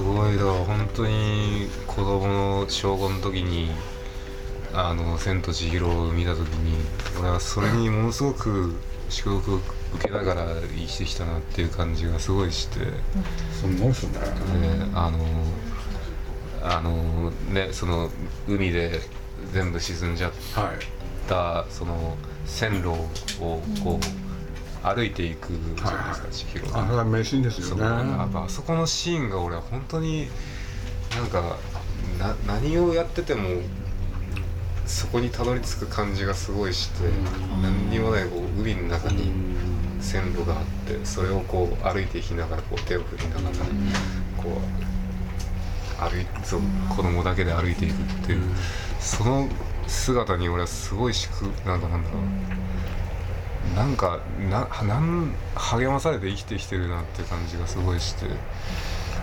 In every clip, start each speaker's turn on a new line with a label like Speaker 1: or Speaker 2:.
Speaker 1: すごいだ。本当に子供の小5の時に「あの千と千尋」を見た時に俺はそれにものすごく祝福を受けながら生きてきたなっていう感じがすごいして、
Speaker 2: すごいっすね。
Speaker 1: であのあのねその海で全部沈んじゃった、
Speaker 2: はい。
Speaker 1: その線路をこう歩いていくじゃないですか、千尋が
Speaker 2: あれは名シーンですよね。
Speaker 1: そうやっぱあそこのシーンが俺は本当になんかな何をやっててもそこにたどり着く感じがすごいして何にもないこう海の中に線路があってそれをこう歩いていきながらこう手を振りながらこう歩いそう子供だけで歩いていくっていうその姿に俺はすごいしくなんかなんだろうなんかななん励まされて生きてきてるなっていう感じがすごいして。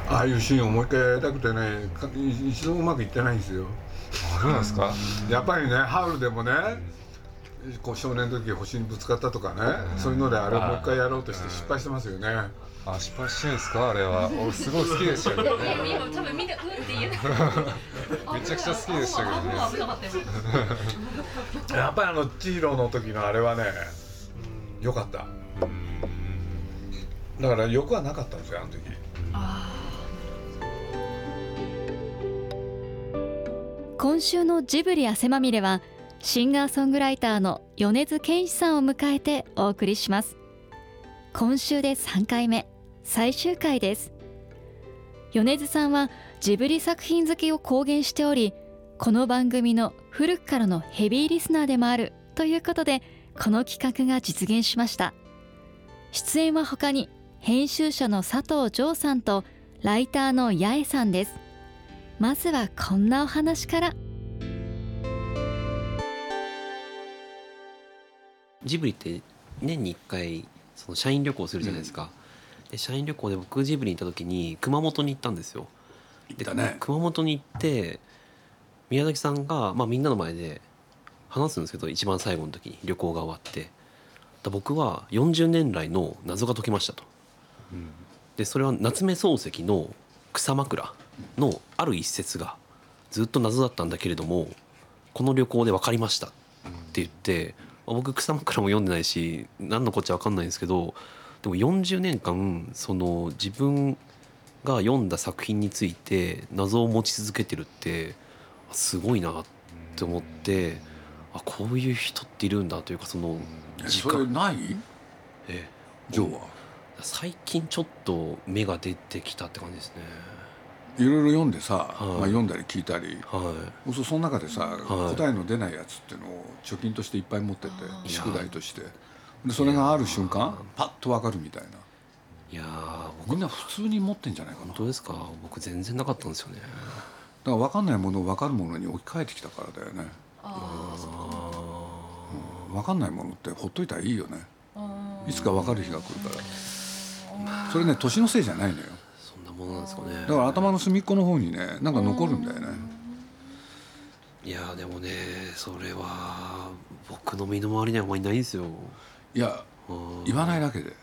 Speaker 2: ああいうシーンをもう一回やりたくてねか一度もうまくいってないんですよ。
Speaker 1: あそうなんですか？
Speaker 2: やっぱりねハウルでもねこう少年の時星にぶつかったとかねそういうのであれをもう一回やろうとして失敗してますよね。
Speaker 1: あ失敗してるんですか？あれは。俺すごい好きでしたけどね。
Speaker 3: 今多分みんなうんって言う。
Speaker 1: めちゃくちゃ好きでしたけどね。
Speaker 2: やっぱりあの千尋の時のあれはね良かった。だから欲はなかったんですよあの時。
Speaker 4: 今週のジブリ汗まみれはシンガーソングライターの米津玄師さんを迎えてお送りします。今週で3回目最終回です。米津さんはジブリ作品好きを公言しておりこの番組の古くからのヘビーリスナーでもあるということでこの企画が実現しました。出演は他に編集者の佐藤城さんとライターの八重さんです。まずはこんなお話から。
Speaker 5: ジブリって年に1回その社員旅行するじゃないですか、で社員旅行で僕ジブリに行った時に熊本に行ったんですよ。
Speaker 2: 行ったね。
Speaker 5: 熊本に行って宮崎さんが、まあ、みんなの前で話すんですけど一番最後の時に旅行が終わって。だ僕は40年来の謎が解けましたと、でそれは夏目漱石の「草枕」のある一節がずっと謎だったんだけれどもこの旅行で分かりましたって言って、まあ僕草枕も読んでないし何のこっちゃ分かんないんですけどでも40年間その自分が読んだ作品について謎を持ち続けてるってすごいなって思ってあこういう人っているんだというかその時
Speaker 2: それ
Speaker 5: 間
Speaker 2: ない？
Speaker 5: え
Speaker 2: ジョーは？
Speaker 5: 最近ちょっと芽が出てきたって感じですね。
Speaker 2: いろいろ読んでさ、
Speaker 5: い。
Speaker 2: まあ、読んだり聞いたり
Speaker 5: は
Speaker 2: そうその中でさ、
Speaker 5: はい。
Speaker 2: 答えの出ないやつっていうのを貯金としていっぱい持ってて宿題として。でそれがある瞬間パッと分かるみたいな。い
Speaker 5: いやー僕
Speaker 2: みんな普通に持ってんじゃないかな。だか
Speaker 5: 本当ですか？僕全然なかったんですよね。
Speaker 2: ら分かんないものを分かるものに置き換えてきたからだよね分かんないものってほっといたらいいよね。いつか分かる日が来るから。それね年のせいじゃないのよ。
Speaker 5: そんなものなんですかね。
Speaker 2: だから頭の隅っこの方にねなんか残るんだよね。
Speaker 5: いやーでもねそれは僕の身の回りにはあんまりないんですよ。
Speaker 2: いや
Speaker 5: うん。
Speaker 2: 言わないだけで。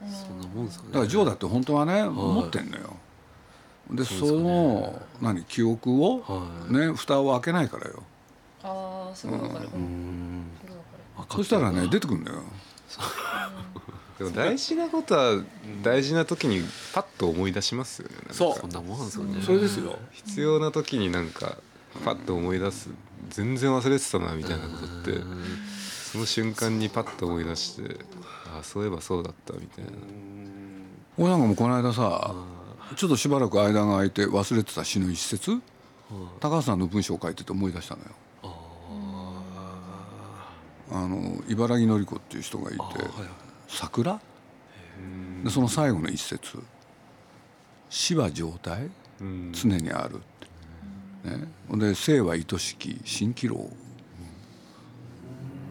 Speaker 5: そんなもんですかね。
Speaker 2: だからジョーだって本当はね持ってんのよ。でその何記憶を
Speaker 5: は
Speaker 2: ね蓋を開けないからよ。
Speaker 3: ああすごいわか。る
Speaker 5: うーん
Speaker 2: そしたらね出てくるんだよ。
Speaker 1: でも大事なことは大事な時にパッと思い出しますよねなんか。
Speaker 2: そう。
Speaker 5: そんなもんですかね。
Speaker 2: それですよ。
Speaker 1: 必要な時になんかパッと思い出す。全然忘れてたなみたいなことってその瞬間にパッと思い出してあそういえばそうだったみたいな。
Speaker 2: 俺なんかもうこの間さちょっとしばらく間が空いて忘れてた詩の一節？高橋さんの文章を書いてて思い出したのよあの茨城の子っていう人がいて
Speaker 5: はいはい「
Speaker 2: 桜?」でその最後の一節「死は状態？
Speaker 1: うん。
Speaker 2: 常にある」って、ね、ほんで「生は愛しき蜃気楼」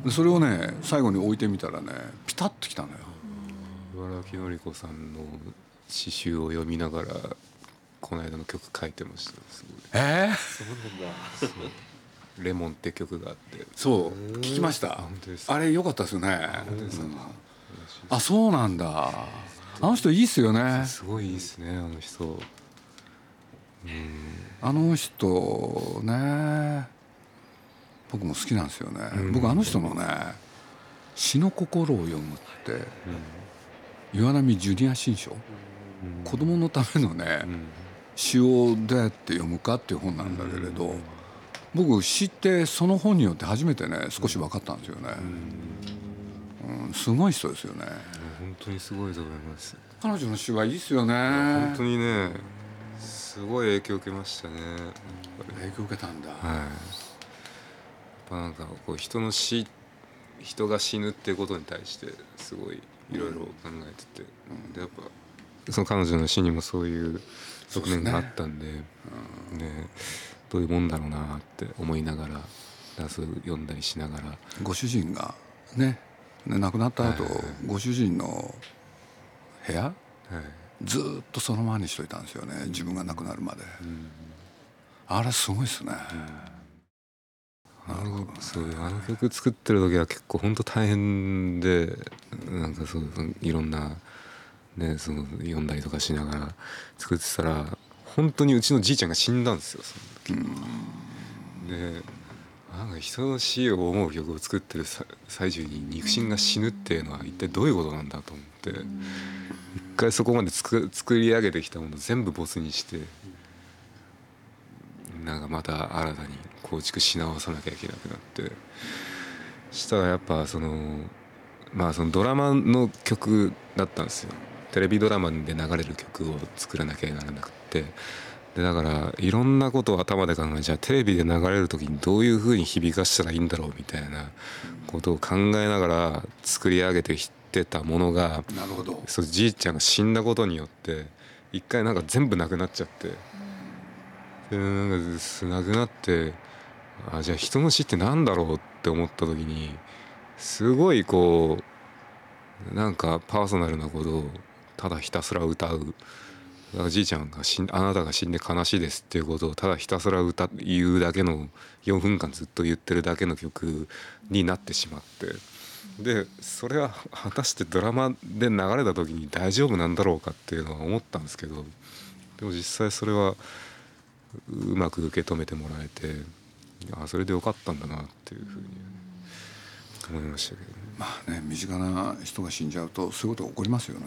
Speaker 2: でそれをね最後に置いてみたらねピタッときたのよ。
Speaker 1: 茨城のり子さんの詩集を読みながらこの間の曲書いてましたすごい。
Speaker 2: ええ「
Speaker 1: レモン」って曲があって。
Speaker 2: そう。聞きました？あれ良かったですよね。あそうなんだ。あの人いいっすよね。
Speaker 1: すごいいいですねあの人。
Speaker 2: あの人ね。僕も好きなんですよね、
Speaker 1: うん。
Speaker 2: 僕あの人のね「詩の心を読む」って岩波ジュニア新書？子供のためのね詩をどうやって読むかっていう本なんだけれど僕詩ってその本によって初めてね少し分かったんですよね、うん、すごい人ですよね。
Speaker 1: 本当にすごいと思います。
Speaker 2: 彼女の詩はいいですよね。
Speaker 1: 本当にねすごい影響を受けましたね。
Speaker 2: 影響受けたんだ、
Speaker 1: はい。やっぱなんかこう人の死人が死ぬっていうことに対してすごいいろいろ考えてて、でやっぱその彼女の死にもそういう側面があったんで。でどういうもんだろうなって思いながらだからそういう読んだりしながら。
Speaker 2: ご主人がねね亡くなった後、
Speaker 1: はい。はい
Speaker 2: ご主人の部屋
Speaker 1: はい。
Speaker 2: ずーっとそのままにしといたんですよね自分が亡くなるまで、あれすごいですね、
Speaker 1: あのそうあの曲作ってる時は結構本当大変でなんかそういろんな、ね、その読んだりとかしながら作ってたら本当にうちのじいちゃんが死んだんですよその時。でなんか人の死を思う曲を作ってる最中に肉親が死ぬっていうのは一体どういうことなんだと思って一回そこまで作り上げてきたもの全部ボツにしてなんかまた新たに構築し直さなきゃいけなくなってしたらやっぱそのまあそのドラマの曲だったんですよテレビドラマで流れる曲を作らなきゃならなくってでだからいろんなことを頭で考えじゃあテレビで流れる時にどういうふうに響かしたらいいんだろうみたいなことを考えながら作り上げてきてたものが
Speaker 2: なるほど。
Speaker 1: そうじいちゃんが死んだことによって一回なんか全部なくなっちゃってでなんかすなくなってあじゃあ人の死ってなんだろうって思った時にすごいこうなんかパーソナルなことをただひたすら歌うだからじいちゃんが死んあなたが死んで悲しいですっていうことをただひたすら歌言うだけの4分間ずっと言ってるだけの曲になってしまってでそれは果たしてドラマで流れた時に大丈夫なんだろうかっていうのは思ったんですけどでも実際それはうまく受け止めてもらえてあそれでよかったんだなっていうふうに思いましたけどね。
Speaker 2: まあね身近な人が死んじゃうとそういうことが起こりますよね、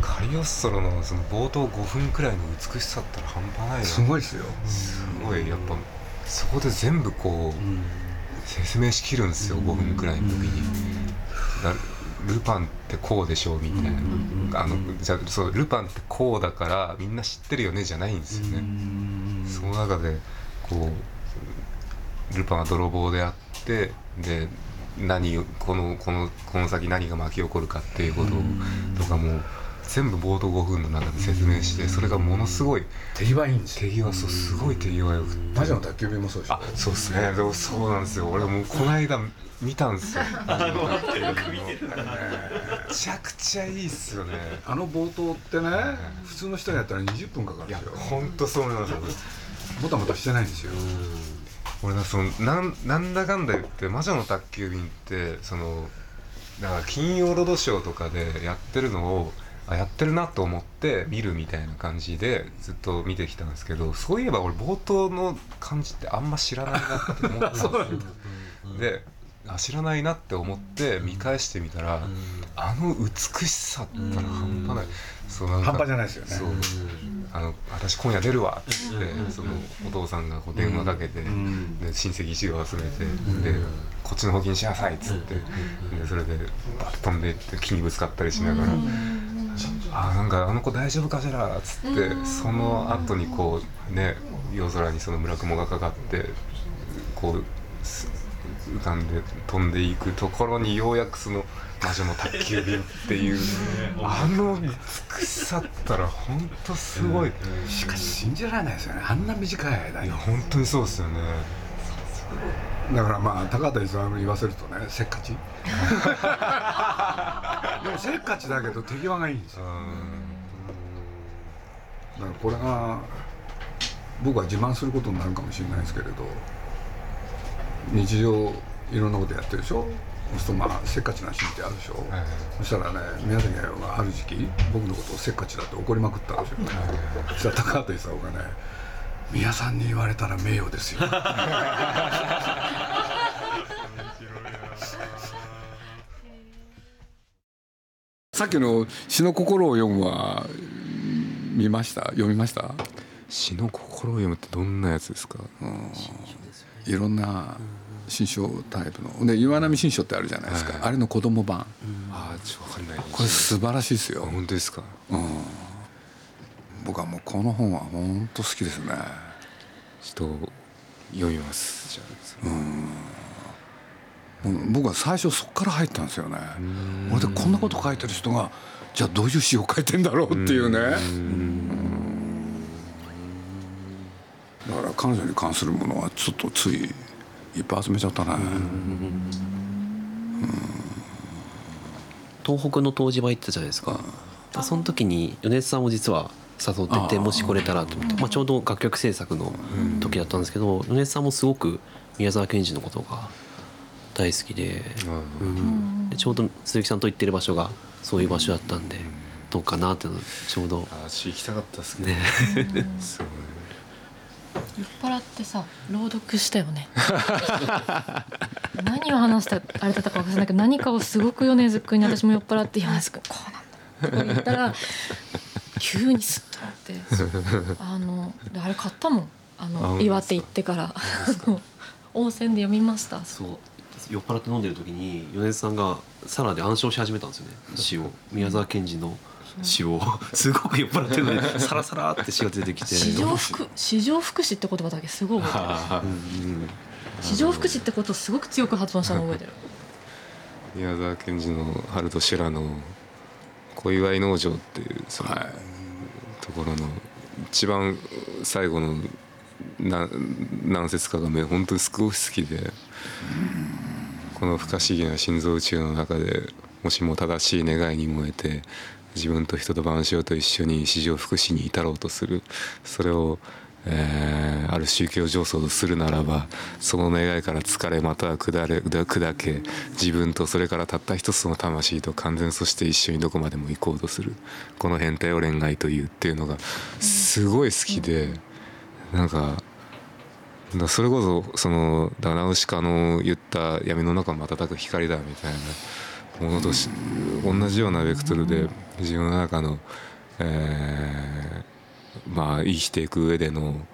Speaker 1: カリオッソロのその冒頭5分くらいの美しさったら半端ないな
Speaker 2: すごいですよ。
Speaker 1: すごい。やっぱそこで全部こう説明しきるんですよ5分くらいの時に。だルパンってこうでしょうみたいな。あのじゃあそうルパンってこうだからみんな知ってるよねじゃないんですよね。その中でこうルパンは泥棒であってで何をこのこのこの先何が巻き起こるかっていうこととかも全部冒頭5分の中で説明してそれがものすごい
Speaker 2: 手際いいんです
Speaker 1: 手際そうすごい手際よくって。
Speaker 2: 魔女の宅急便もそうでしょ。
Speaker 1: あそうですね。でもそうなんですよ。俺もうこの間見たんですよ。めちゃくちゃいいっすよね
Speaker 2: あの冒頭ってね普通の人がやったら20分かかるんですよ。
Speaker 1: 本当そう思いますよ。
Speaker 2: もたもたしてないんですよ。
Speaker 1: 俺なそのなんなんだかんだ言って「魔女の宅急便」ってそのだから金曜ロードショーとかでやってるのをあやってるなと思って見るみたいな感じでずっと見てきたんですけどそういえば俺冒頭の感じってあんま知らないなって思ったんですよ。であ知らないなって思って見返してみたら、あの美しさったら半端ない、そう
Speaker 2: 半端じゃないですよね。
Speaker 1: そう。あの私今夜出るわっつって、そのお父さんがこう電話かけて、で親戚一同集めて、でこっちの方にしなさいっつって、でそれでバッと飛んでいって木にぶつかったりしながら。あなんかあの子大丈夫かしら？っつって、その後にこうね夜空にその村雲がかかってこうす浮かんで飛んでいくところにようやくその魔女の宅急便っていうあの美しさったら本当すごい、
Speaker 2: しかし信じられないですよねあん。な短い間に
Speaker 1: いや本当にそうですよね
Speaker 2: だからまあ高畑勲に言わせるとねせっかち。でもせっかちだけど手際がいいんですよ。だからこれが僕は自慢することになるかもしれないですけれど日常いろんなことやってるでしょ？そうするとまあせっかちなシーンってあるでしょ、
Speaker 1: はいはい。
Speaker 2: そしたらね宮崎駿がある時期僕のことをせっかちだって怒りまくったんですよ、そしたら高畑勲がね「宮さんに言われたら名誉ですよ」さっきの「詩の心を読むは」見ました？読みました？
Speaker 1: 詩の心を読むってどんなやつですか？
Speaker 2: いろんな新書タイプの。で岩波新書ってあるじゃないですか、
Speaker 1: はい。
Speaker 2: あれの子供版。
Speaker 1: ああちょっとわかんない
Speaker 2: これ素晴らしいです
Speaker 1: あ
Speaker 2: よ
Speaker 1: 本当ですか？
Speaker 2: 僕はもうこの本は本当好きですね。
Speaker 1: ちょっと読みます。
Speaker 2: う僕は最初そこから入ったんですよね。俺でこんなこと書いてる人がじゃあどういう詩を書いてんだろうっていうね。だから彼女に関するものはちょっとついいっぱい集めちゃったね。
Speaker 5: 東北の湯治場行ったじゃないですか、その時に米津さんも実は誘っててもし来れたらと思って。まあ、ちょうど楽曲制作の時だったんですけど米津さんもすごく宮沢賢治のことが大好きで,、うん。でちょうど鈴木さんと行ってる場所がそういう場所だったんでどうかなっていうのちょうど
Speaker 1: ああ詩行きたかったです
Speaker 5: ね。
Speaker 1: すごい。
Speaker 3: 酔っ払ってさ朗読したよね。何を話したあれだったか分からないけど何かをすごく米津君に私も酔っ払って「米津君こうなんだ」とか言ったら急にスッとなって あのであれ買ったもん。あ
Speaker 1: あ
Speaker 3: の岩手行ってから。温泉で読みました。
Speaker 5: そう。酔っ払って飲んでる時に米津さんがサラで暗唱し始めたんですよね。詩を。宮沢賢治の詩を。すごく酔っ払ってるのにサラサラって詩が出てきて。
Speaker 3: 市場福市場福祉って言葉だけすごい覚えてる市場福祉ってことをすごく強く発音したの覚えてる
Speaker 1: 宮沢賢治の「春と修羅」の小祝農場っていうその
Speaker 2: はい。
Speaker 1: ところの一番最後のな何節かがめ本当にすごい好きでこの不可思議な心臓宇宙の中でもしも正しい願いに燃えて自分と人と万象と一緒に史上福祉に至ろうとするそれを、えーある宗教上層とするならばその願いから疲れまたは下れ砕け自分とそれからたった一つの魂と完全そして一緒にどこまでも行こうとするこの変態を恋愛というっていうのがすごい好きでなんかそれこそそのだからナウシカの言った闇の中を瞬く光だみたいなものとし同じようなベクトルで自分の中の、えーまあ生きていく上での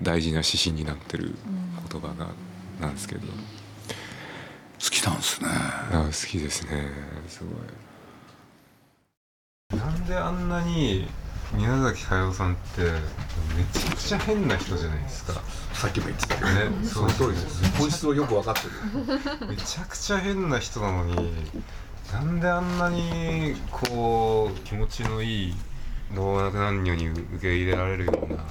Speaker 1: 大事な指針になってる言葉がなんですけど、
Speaker 2: 好きなんですね。
Speaker 1: あ好きですね。すごい。なんであんなに宮崎駿さんってめちゃくちゃ変な人じゃないですか。
Speaker 2: さっきも言ってたけど
Speaker 1: ね
Speaker 2: その通りです本質をよく分かってる。
Speaker 1: めちゃくちゃ変な人なのになんであんなにこう気持ちのいい老若男女に受け入れられるような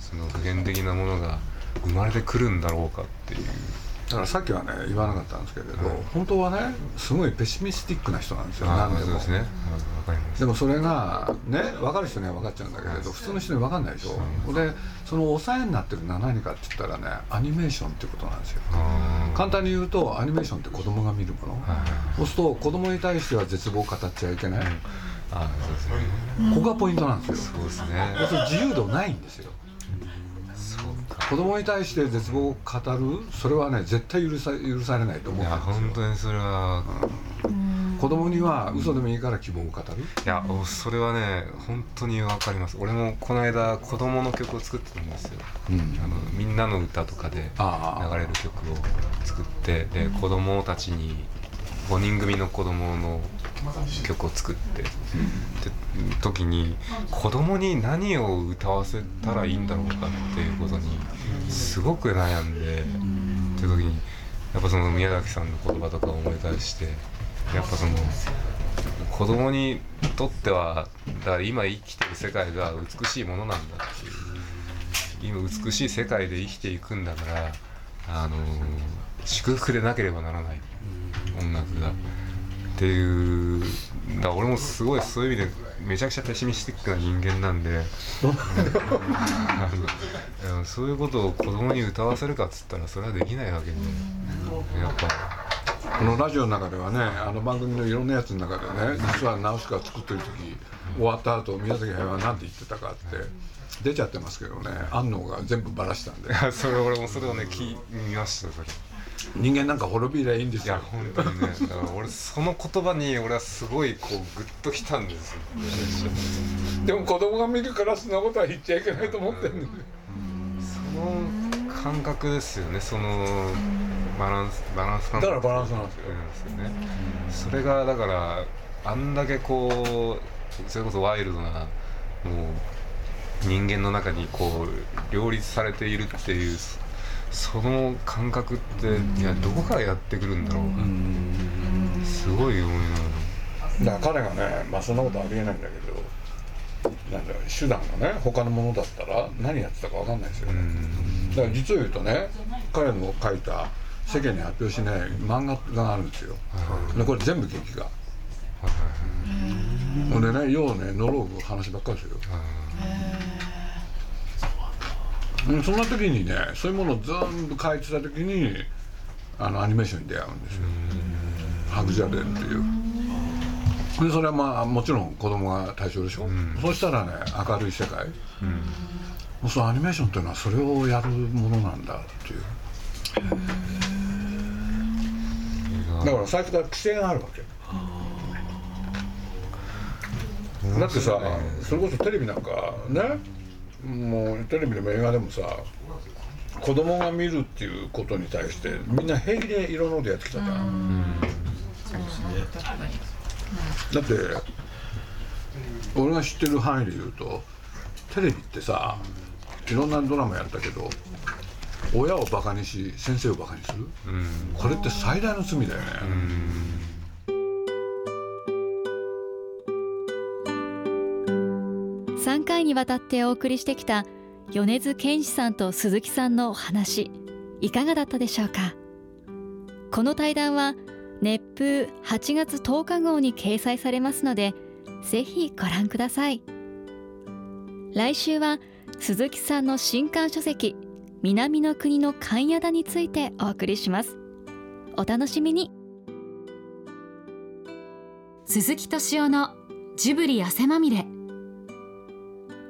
Speaker 1: その普遍的なものが生まれてくるんだろうかっていう。
Speaker 2: だからさっきはね言わなかったんですけれど、
Speaker 1: はい。
Speaker 2: 本当はねすごいペシミスティックな人なんですよ。
Speaker 1: あ
Speaker 2: 何でも。
Speaker 1: そうですね。わかります。
Speaker 2: でもそれがね分かる人には分かっちゃうんだけれど普通の人に分かんないでしょ。でその抑えになってるのは何かって言ったらねアニメーションってことなんですよ。簡単に言うとアニメーションって子供が見るもの。
Speaker 1: はい
Speaker 2: そうすると子供に対しては絶望を語っちゃいけない
Speaker 1: あそうですね。
Speaker 2: ここがポイントなんですよ。
Speaker 1: そうですね。
Speaker 2: 自由度ないんですよ。
Speaker 1: そうか。
Speaker 2: 子供に対して絶望を語るそれはね絶対許さ許されないと思
Speaker 1: いや
Speaker 2: ってるんですよ。
Speaker 1: 本当にそれは。
Speaker 2: 子供には嘘でもいいから希望を語る。
Speaker 1: いやおそれはね本当にわかります。俺もこの間子供の曲を作ってたんですよ。
Speaker 2: うん。
Speaker 1: あのみんなの歌とかで
Speaker 2: あ
Speaker 1: 流れる曲を作ってで子供たちに5人組の子供の曲を作ってで時に子供に何を歌わせたらいいんだろうかっていうことにすごく悩んでっていう時にやっぱその宮崎さんの言葉とかを思い返してやっぱその子供にとってはだから今生きてる世界が美しいものなんだっていう今美しい世界で生きていくんだからあの祝福でなければならない。音楽がっていう。だから俺もすごいそういう意味でめちゃくちゃペシミスティックな人間なんで。そういうことを子供に歌わせるかっつったらそれはできないわけで。やっぱ
Speaker 2: このラジオの中ではねあの番組のいろんなやつの中でね実はナウシカ作ってる時終わった後宮崎駿は何て言ってたかって出ちゃってますけどね安納が全部ばらしたんで。
Speaker 1: それ俺もそれをね聞見ましたそれ
Speaker 2: 人間なんか滅びりゃいいんです
Speaker 1: いや
Speaker 2: よ
Speaker 1: 本当にね。だから俺その言葉に俺はすごいこうグッときたんですよ。
Speaker 2: でも子供が見るからそんなことは言っちゃいけないと思ってるん。
Speaker 1: その感覚ですよね。そのバランスバランス感覚。
Speaker 2: だからバランスなんですよ。
Speaker 1: なん。ですよねそれがだからあんだけこうそれこそワイルドなもう人間の中にこう両立されているっていうその感覚っていやどこからやってくるんだろうな。すごい思いなが
Speaker 2: だから彼がねまあそんなことありえないんだけどなんだ手段がね他のものだったら何やってたか分かんないですよね。だから実を言うとね彼の書いた世間に発表しない漫画があるんですよ。でこれ全部劇画。ほんでねようねノローグ話ばっかりですよ。うんそんな時にねそういうものを全部書いてた時にあのアニメーションに出会うんですよ。ハグジャレンっていう。でそれはまあもちろん子供が対象でしょ、そうしたらね明るい世界、もうそのアニメーションっていうのはそれをやるものなんだっていう。だから最初から規制があるわけ。だってさそれこそテレビなんかねもうテレビでも映画でもさ子供が見るっていうことに対してみんな平気でいろんなことやってきたじゃん。だって俺が知ってる範囲で言うとテレビってさいろんなドラマやったけど親をバカにし先生をバカにする、これって最大の罪だよね、
Speaker 4: 3回にわたってお送りしてきた米津玄師さんと鈴木さんのお話いかがだったでしょうか？この対談は熱風8月10日号に掲載されますのでぜひご覧ください。来週は鈴木さんの新刊書籍南の国の勘屋田についてお送りします。お楽しみに。
Speaker 6: 鈴木敏夫のジブリ汗まみれ。